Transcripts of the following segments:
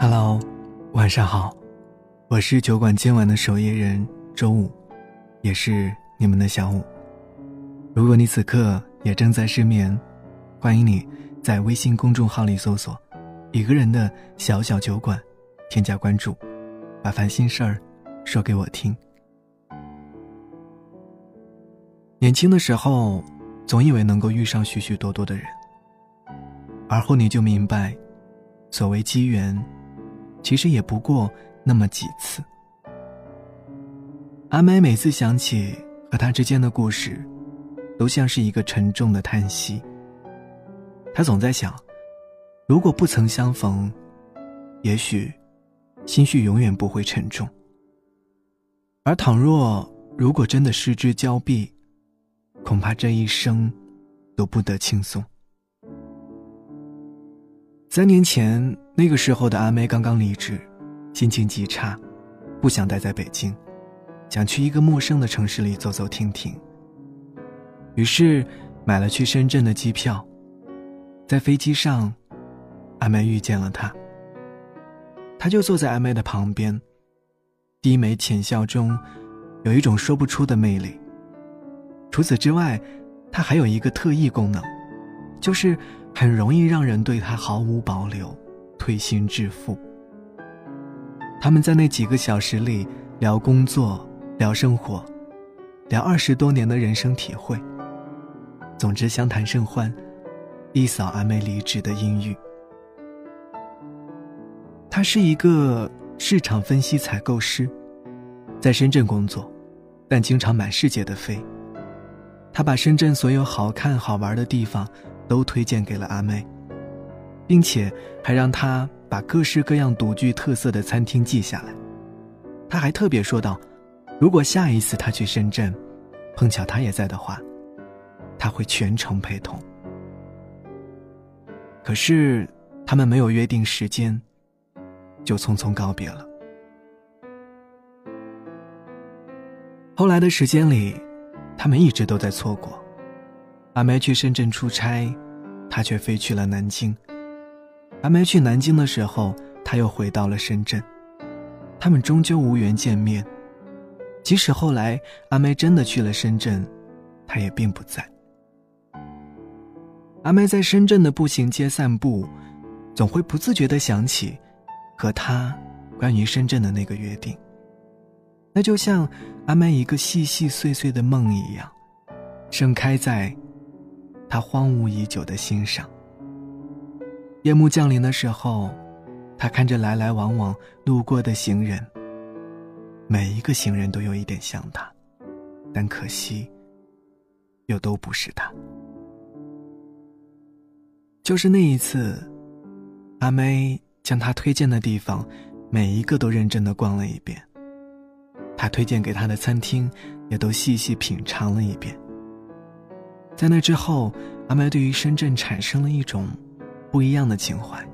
Hello，晚上好，我是酒馆今晚的守夜人周五，也是你们的小五。如果你此刻也正在失眠，欢迎你在微信公众号里搜索“一个人的小小酒馆”，添加关注，把烦心事儿说给我听。年轻的时候，总以为能够遇上许许多多的人，而后你就明白，所谓机缘，其实也不过那么几次。阿梅每次想起和他之间的故事，都像是一个沉重的叹息。他总在想，如果不曾相逢，也许心绪永远不会沉重；而倘若如果真的失之交臂，恐怕这一生都不得轻松。三年前，那个时候的阿妹刚刚离职，心情极差，不想待在北京，想去一个陌生的城市里走走停停。于是，买了去深圳的机票。在飞机上，阿妹遇见了他。他就坐在阿妹的旁边，低眉浅笑中，有一种说不出的魅力。除此之外，他还有一个特异功能，就是很容易让人对他毫无保留，推心置腹。他们在那几个小时里聊工作，聊生活，聊二十多年的人生体会。总之，相谈甚欢，一扫阿妹离职的阴郁。他是一个市场分析采购师，在深圳工作，但经常满世界的飞。他把深圳所有好看好玩的地方都推荐给了阿妹，并且还让她把各式各样独具特色的餐厅记下来。他还特别说道：“如果下一次他去深圳，碰巧他也在的话，他会全程陪同。”可是他们没有约定时间，就匆匆告别了。后来的时间里。他们一直都在错过。阿梅去深圳出差，他却飞去了南京。阿梅去南京的时候，他又回到了深圳。他们终究无缘见面。即使后来阿梅真的去了深圳，他也并不在。阿梅在深圳的步行街散步，总会不自觉地想起和他关于深圳的那个约定。那就像阿梅一个细细碎碎的梦一样，盛开在他荒芜已久的心上。夜幕降临的时候，他看着来来往往路过的行人，每一个行人都有一点像他，但可惜，又都不是他。就是那一次，阿妹将他推荐的地方，每一个都认真的逛了一遍。他推荐给他的餐厅，也都细细品尝了一遍。在那之后，阿麦对于深圳产生了一种不一样的情怀，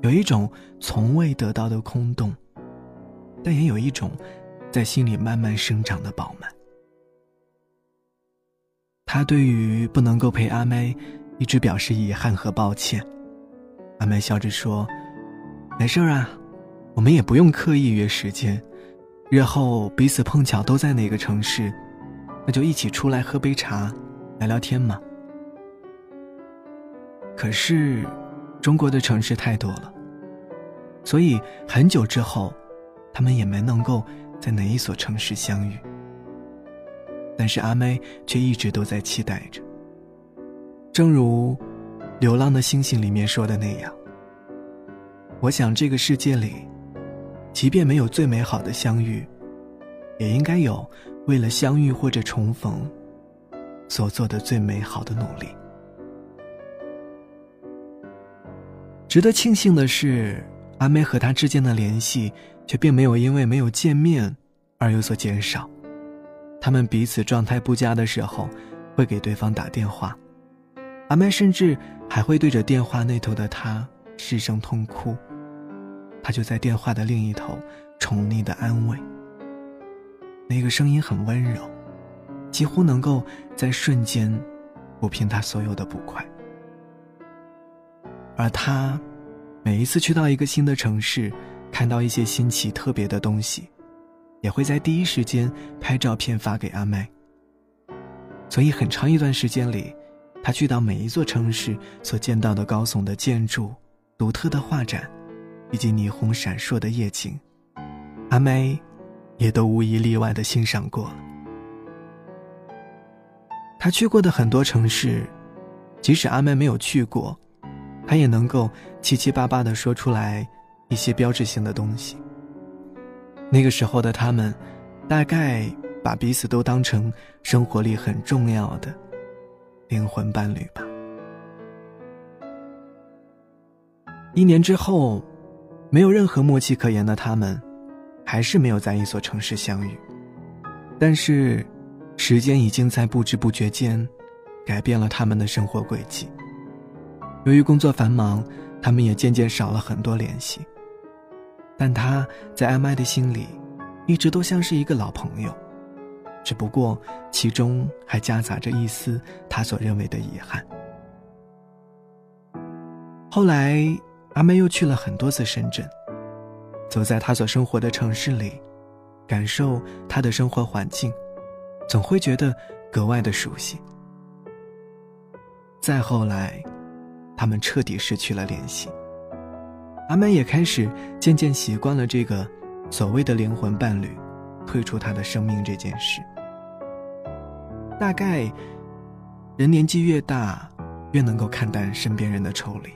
有一种从未得到的空洞，但也有一种在心里慢慢生长的饱满。他对于不能够陪阿麦，一直表示遗憾和抱歉。阿麦笑着说：“没事啊，我们也不用刻意约时间。”日后彼此碰巧都在哪个城市，那就一起出来喝杯茶，聊聊天嘛。可是，中国的城市太多了，所以很久之后，他们也没能够在哪一所城市相遇。但是阿妹却一直都在期待着。正如《流浪的星星》里面说的那样，我想这个世界里。即便没有最美好的相遇，也应该有为了相遇或者重逢所做的最美好的努力。值得庆幸的是，阿妹和他之间的联系却并没有因为没有见面而有所减少。他们彼此状态不佳的时候，会给对方打电话，阿妹甚至还会对着电话那头的他失声痛哭。他就在电话的另一头，宠溺的安慰。那个声音很温柔，几乎能够在瞬间抚平他所有的不快。而他，每一次去到一个新的城市，看到一些新奇特别的东西，也会在第一时间拍照片发给阿麦。所以很长一段时间里，他去到每一座城市所见到的高耸的建筑、独特的画展，以及霓虹闪烁的夜景，阿麦也都无一例外的欣赏过。他去过的很多城市，即使阿麦没有去过，他也能够七七八八的说出来一些标志性的东西。那个时候的他们，大概。把彼此都当成生活里很重要的灵魂伴侣吧。一年之后，没有任何默契可言的他们，还是没有在一所城市相遇。但是，时间已经在不知不觉间改变了他们的生活轨迹。由于工作繁忙，他们也渐渐少了很多联系。但他在艾麦的心里，一直都像是一个老朋友。只不过，其中还夹杂着一丝他所认为的遗憾。后来，阿妹又去了很多次深圳，走在他所生活的城市里，感受他的生活环境，总会觉得格外的熟悉。再后来，他们彻底失去了联系。阿妹也开始渐渐习惯了这个所谓的灵魂伴侣。退出他的生命这件事，大概人年纪越大，越能够看淡身边人的抽离。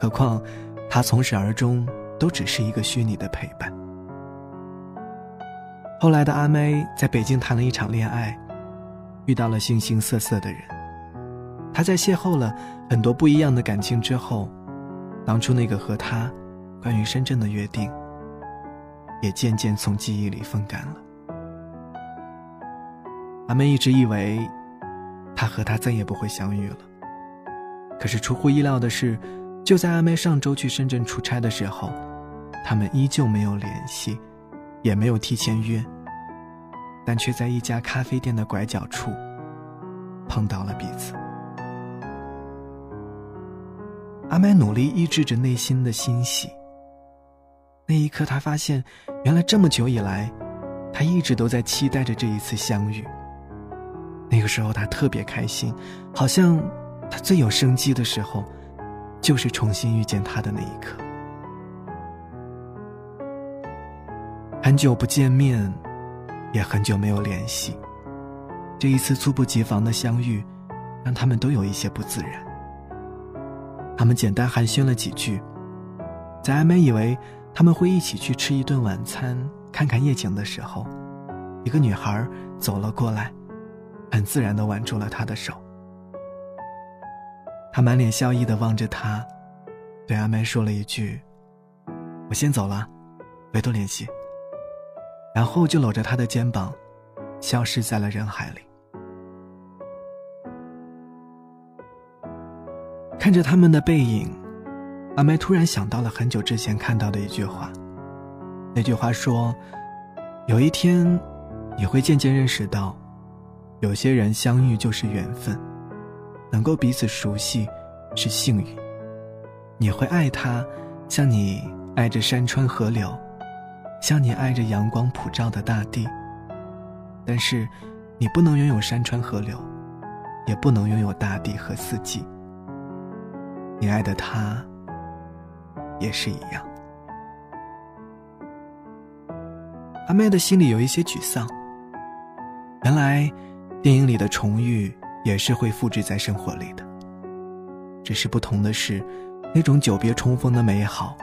何况他从始而终都只是一个虚拟的陪伴。后来的阿妹在北京谈了一场恋爱，遇到了形形色色的人。他在邂逅了很多不一样的感情之后，当初那个和他关于深圳的约定。也渐渐从记忆里风干了。阿妹一直以为，他和他再也不会相遇了。可是出乎意料的是，就在阿妹上周去深圳出差的时候，他们依旧没有联系，也没有提前约，但却在一家咖啡店的拐角处碰到了彼此。阿麦努力抑制着内心的欣喜。那一刻，他发现，原来这么久以来，他一直都在期待着这一次相遇。那个时候，他特别开心，好像他最有生机的时候，就是重新遇见他的那一刻。很久不见面，也很久没有联系，这一次猝不及防的相遇，让他们都有一些不自然。他们简单寒暄了几句，在艾美以为。他们会一起去吃一顿晚餐，看看夜景的时候，一个女孩走了过来，很自然地挽住了他的手。他满脸笑意地望着他，对阿梅说了一句：“我先走了，回头联系。”然后就搂着他的肩膀，消失在了人海里。看着他们的背影。阿麦突然想到了很久之前看到的一句话，那句话说：“有一天，你会渐渐认识到，有些人相遇就是缘分，能够彼此熟悉是幸运。你会爱他，像你爱着山川河流，像你爱着阳光普照的大地。但是，你不能拥有山川河流，也不能拥有大地和四季。你爱的他。”也是一样。阿妹的心里有一些沮丧。原来，电影里的重遇也是会复制在生活里的。只是不同的是，那种久别重逢的美好，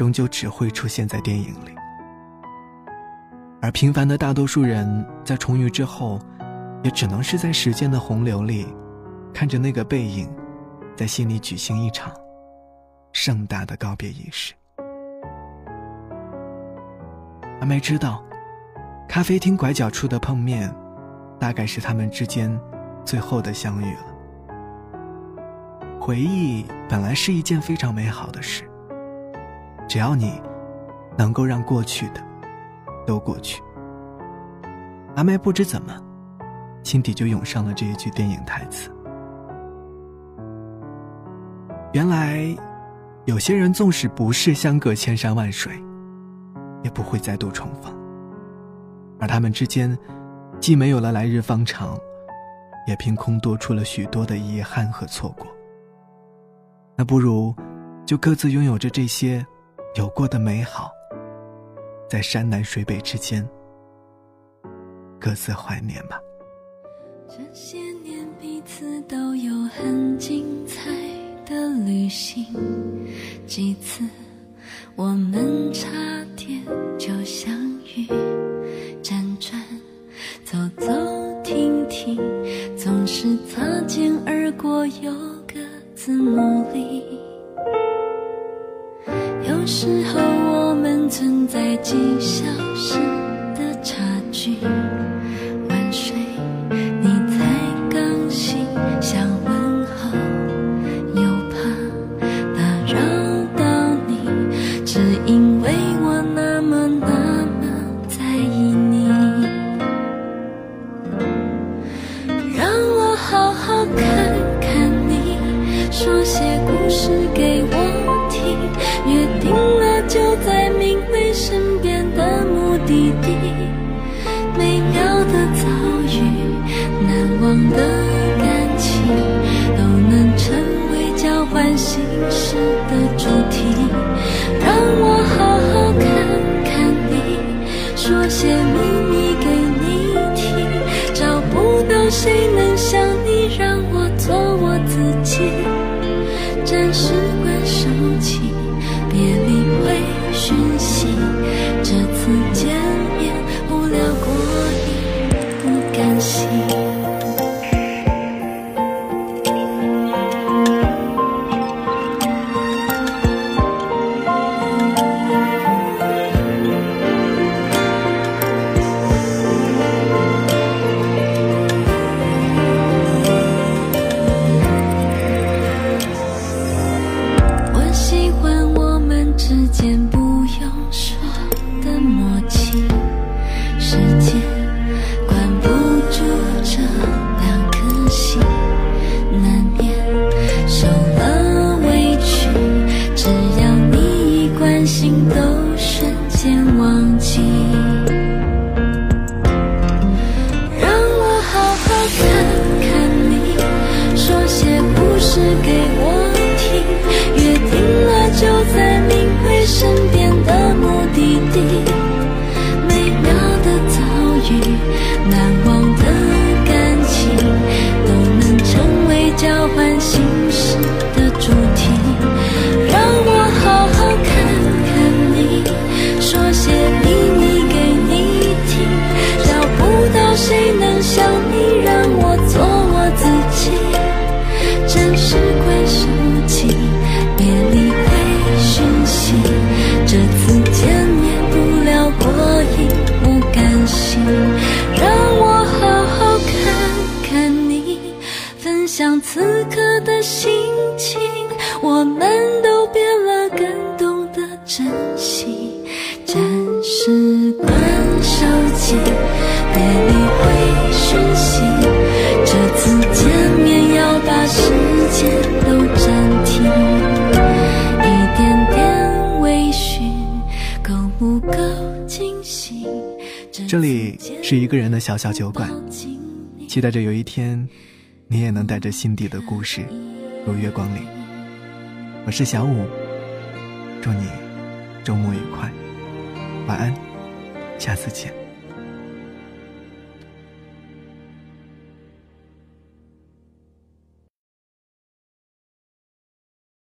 终究只会出现在电影里。而平凡的大多数人在重遇之后，也只能是在时间的洪流里，看着那个背影，在心里举行一场。盛大的告别仪式。阿梅知道，咖啡厅拐角处的碰面，大概是他们之间最后的相遇了。回忆本来是一件非常美好的事，只要你能够让过去的都过去。阿梅不知怎么，心底就涌上了这一句电影台词。原来。有些人纵使不是相隔千山万水，也不会再度重逢。而他们之间，既没有了来日方长，也凭空多出了许多的遗憾和错过。那不如，就各自拥有着这些有过的美好，在山南水北之间，各自怀念吧。这些年彼此都有很精彩的旅行，几次我们差点就相遇，辗转走走停停，总是擦肩而过又各自努力。有时候我们存在几小时的差距。的感情都能成为交换心事的主题。心情，我们都变了，更懂得珍惜。暂时关手机，别理会讯息。这次见面要把时间都暂停，一点点微醺，够不够惊喜？这里是一个人的小小酒馆，期待着有一天。你也能带着心底的故事如月光临。我是小五，祝你周末愉快，晚安，下次见。